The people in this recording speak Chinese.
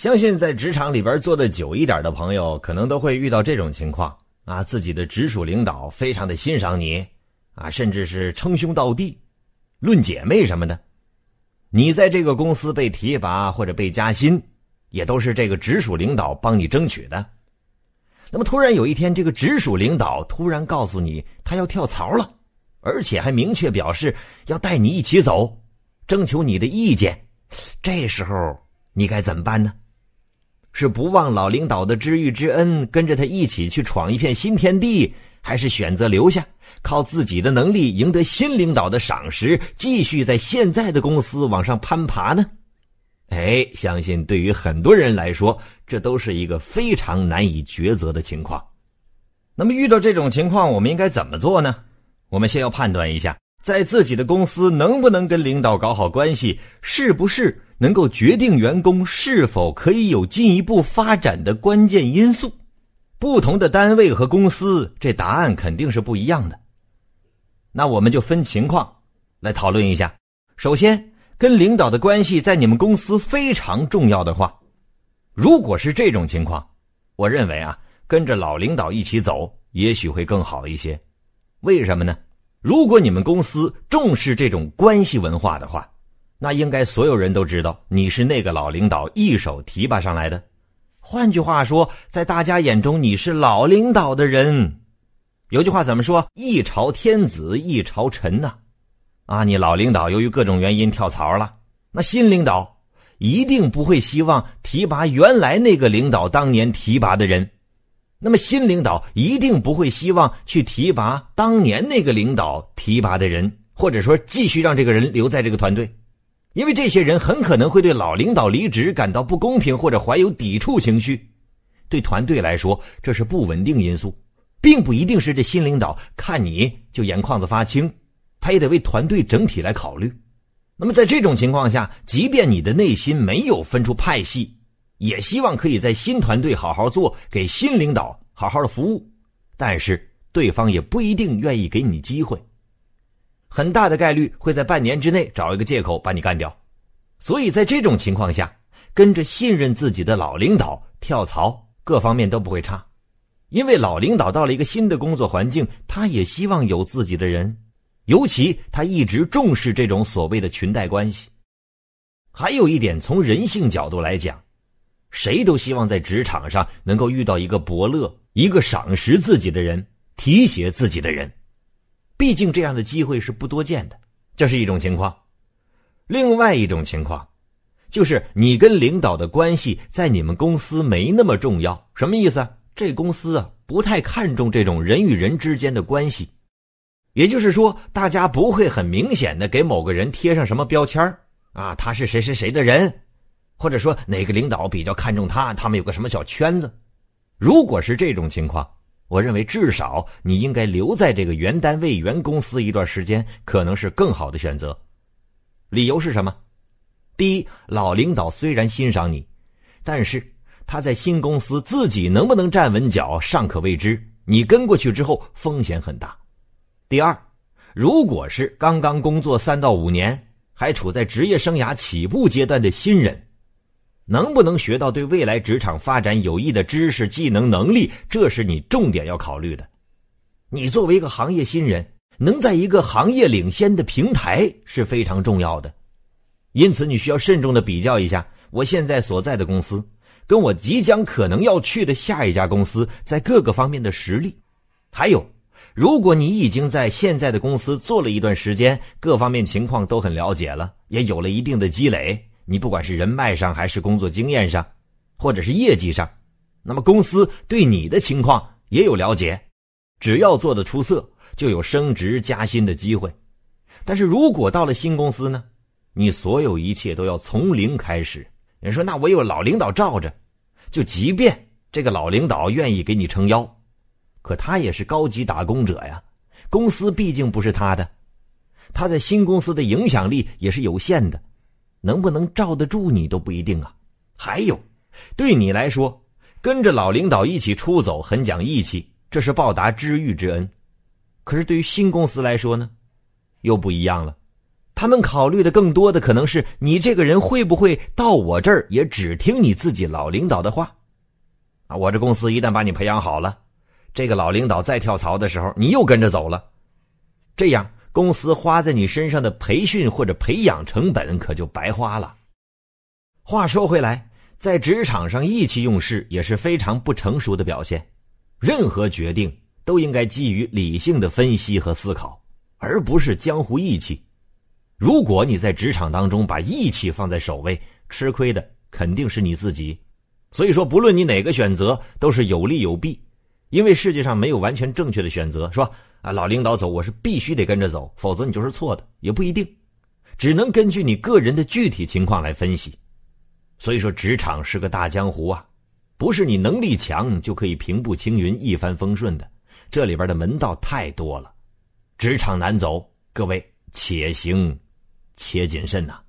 相信在职场里边做的久一点的朋友，可能都会遇到这种情况啊，自己的直属领导非常的欣赏你，啊，甚至是称兄道弟、论姐妹什么的。你在这个公司被提拔或者被加薪，也都是这个直属领导帮你争取的。那么突然有一天，这个直属领导突然告诉你他要跳槽了，而且还明确表示要带你一起走，征求你的意见。这时候你该怎么办呢？是不忘老领导的知遇之恩，跟着他一起去闯一片新天地，还是选择留下，靠自己的能力赢得新领导的赏识，继续在现在的公司往上攀爬呢？哎，相信对于很多人来说，这都是一个非常难以抉择的情况。那么遇到这种情况，我们应该怎么做呢？我们先要判断一下，在自己的公司能不能跟领导搞好关系，是不是能够决定员工是否可以有进一步发展的关键因素。不同的单位和公司，这答案肯定是不一样的。那我们就分情况来讨论一下。首先。跟领导的关系在你们公司非常重要的话，如果是这种情况，我认为啊，跟着老领导一起走也许会更好一些。为什么呢？如果你们公司重视这种关系文化的话，那应该所有人都知道你是那个老领导一手提拔上来的。换句话说，在大家眼中你是老领导的人。有句话怎么说？一朝天子一朝臣呐。啊，你老领导由于各种原因跳槽了，那新领导一定不会希望提拔原来那个领导当年提拔的人，那么新领导一定不会希望去提拔当年那个领导提拔的人，或者说继续让这个人留在这个团队，因为这些人很可能会对老领导离职感到不公平或者怀有抵触情绪，对团队来说这是不稳定因素，并不一定是这新领导看你就眼眶子发青。他也得为团队整体来考虑。那么在这种情况下，即便你的内心没有分出派系，也希望可以在新团队好好做，给新领导好好的服务，但是对方也不一定愿意给你机会，很大的概率会在半年之内找一个借口把你干掉。所以在这种情况下，跟着信任自己的老领导跳槽，各方面都不会差，因为老领导到了一个新的工作环境，他也希望有自己的人。尤其他一直重视这种所谓的裙带关系。还有一点，从人性角度来讲，谁都希望在职场上能够遇到一个伯乐，一个赏识自己的人，提携自己的人。毕竟这样的机会是不多见的，这是一种情况。另外一种情况，就是你跟领导的关系在你们公司没那么重要。什么意思？这公司啊，不太看重这种人与人之间的关系。也就是说，大家不会很明显的给某个人贴上什么标签啊，他是谁谁谁的人，或者说哪个领导比较看重他，他们有个什么小圈子。如果是这种情况，我认为至少你应该留在这个原单位、原公司一段时间，可能是更好的选择。理由是什么？第一，老领导虽然欣赏你，但是他在新公司自己能不能站稳脚尚可未知，你跟过去之后风险很大。第二，如果是刚刚工作三到五年，还处在职业生涯起步阶段的新人，能不能学到对未来职场发展有益的知识、技能、能力，这是你重点要考虑的。你作为一个行业新人，能在一个行业领先的平台是非常重要的。因此，你需要慎重的比较一下我现在所在的公司，跟我即将可能要去的下一家公司在各个方面的实力，还有。如果你已经在现在的公司做了一段时间，各方面情况都很了解了，也有了一定的积累，你不管是人脉上，还是工作经验上，或者是业绩上，那么公司对你的情况也有了解，只要做的出色，就有升职加薪的机会。但是如果到了新公司呢，你所有一切都要从零开始。人说那我有老领导罩着，就即便这个老领导愿意给你撑腰。可他也是高级打工者呀，公司毕竟不是他的，他在新公司的影响力也是有限的，能不能罩得住你都不一定啊。还有，对你来说，跟着老领导一起出走很讲义气，这是报答知遇之恩。可是对于新公司来说呢，又不一样了，他们考虑的更多的可能是你这个人会不会到我这儿也只听你自己老领导的话。啊，我这公司一旦把你培养好了，这个老领导再跳槽的时候，你又跟着走了，这样公司花在你身上的培训或者培养成本可就白花了。话说回来，在职场上意气用事也是非常不成熟的表现。任何决定都应该基于理性的分析和思考，而不是江湖义气。如果你在职场当中把义气放在首位，吃亏的肯定是你自己。所以说，不论你哪个选择，都是有利有弊。因为世界上没有完全正确的选择，是吧？啊，老领导走，我是必须得跟着走，否则你就是错的，也不一定。只能根据你个人的具体情况来分析。所以说，职场是个大江湖啊。不是你能力强就可以平步青云、一帆风顺的，这里边的门道太多了，职场难走，各位且行且谨慎呐。